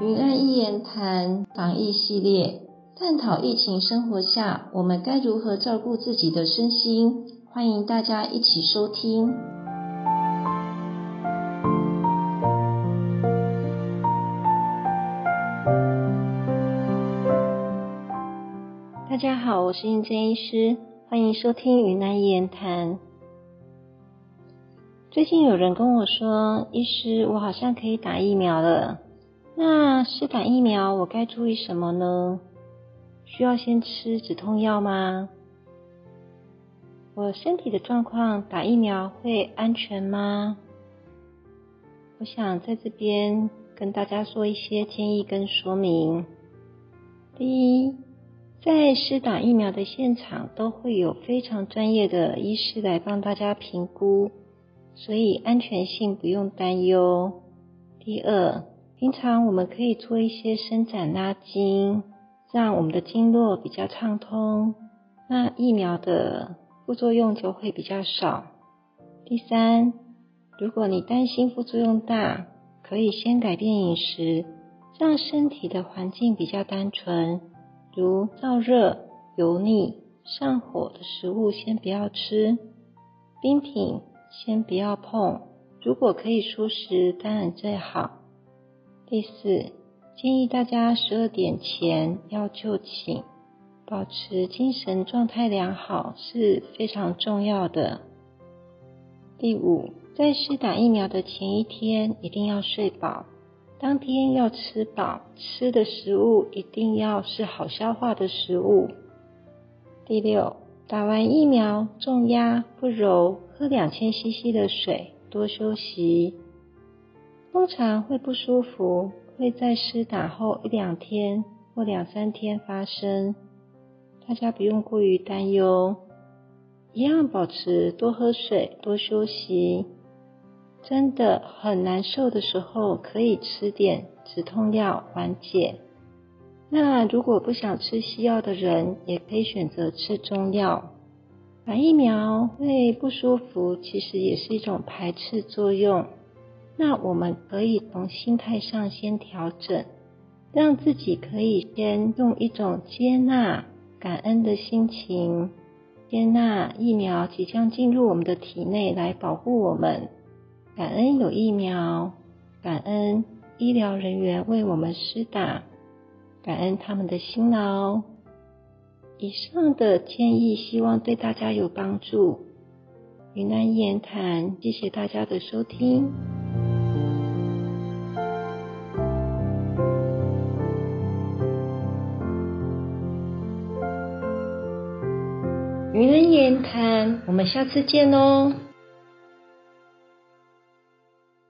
云安一言谈防疫系列，探讨疫情生活下我们该如何照顾自己的身心，欢迎大家一起收听。大家好，我是应真医师，欢迎收听云南一言谈。最近有人跟我说，医师，我好像可以打疫苗了。那施打疫苗我该注意什么呢？需要先吃止痛药吗？我身体的状况打疫苗会安全吗？我想在这边跟大家做一些建议跟说明。第一，在施打疫苗的现场都会有非常专业的医师来帮大家评估，所以安全性不用担忧。第二，平常我们可以做一些伸展拉筋，让我们的经络比较畅通，那疫苗的副作用就会比较少。第三，如果你担心副作用大，可以先改变饮食，让身体的环境比较单纯，如燥热、油腻、上火的食物先不要吃，冰品先不要碰。如果可以舒食，当然最好。第四，建议大家十二点前要就寝，保持精神状态良好是非常重要的。第五，在施打疫苗的前一天一定要睡饱，当天要吃饱，吃的食物一定要是好消化的食物。第六，打完疫苗重压不柔，喝两千 CC 的水，多休息。通常会不舒服，会在施打后一两天或两三天发生，大家不用过于担忧，一样保持多喝水、多休息。真的很难受的时候，可以吃点止痛药缓解。那如果不想吃西药的人，也可以选择吃中药。打疫苗会不舒服，其实也是一种排斥作用。那我们可以从心态上先调整，让自己可以先用一种接纳、感恩的心情，接纳疫苗即将进入我们的体内来保护我们，感恩有疫苗，感恩医疗人员为我们施打，感恩他们的辛劳。以上的建议希望对大家有帮助。云南言谈，谢谢大家的收听。云人言谈，我们下次见哦。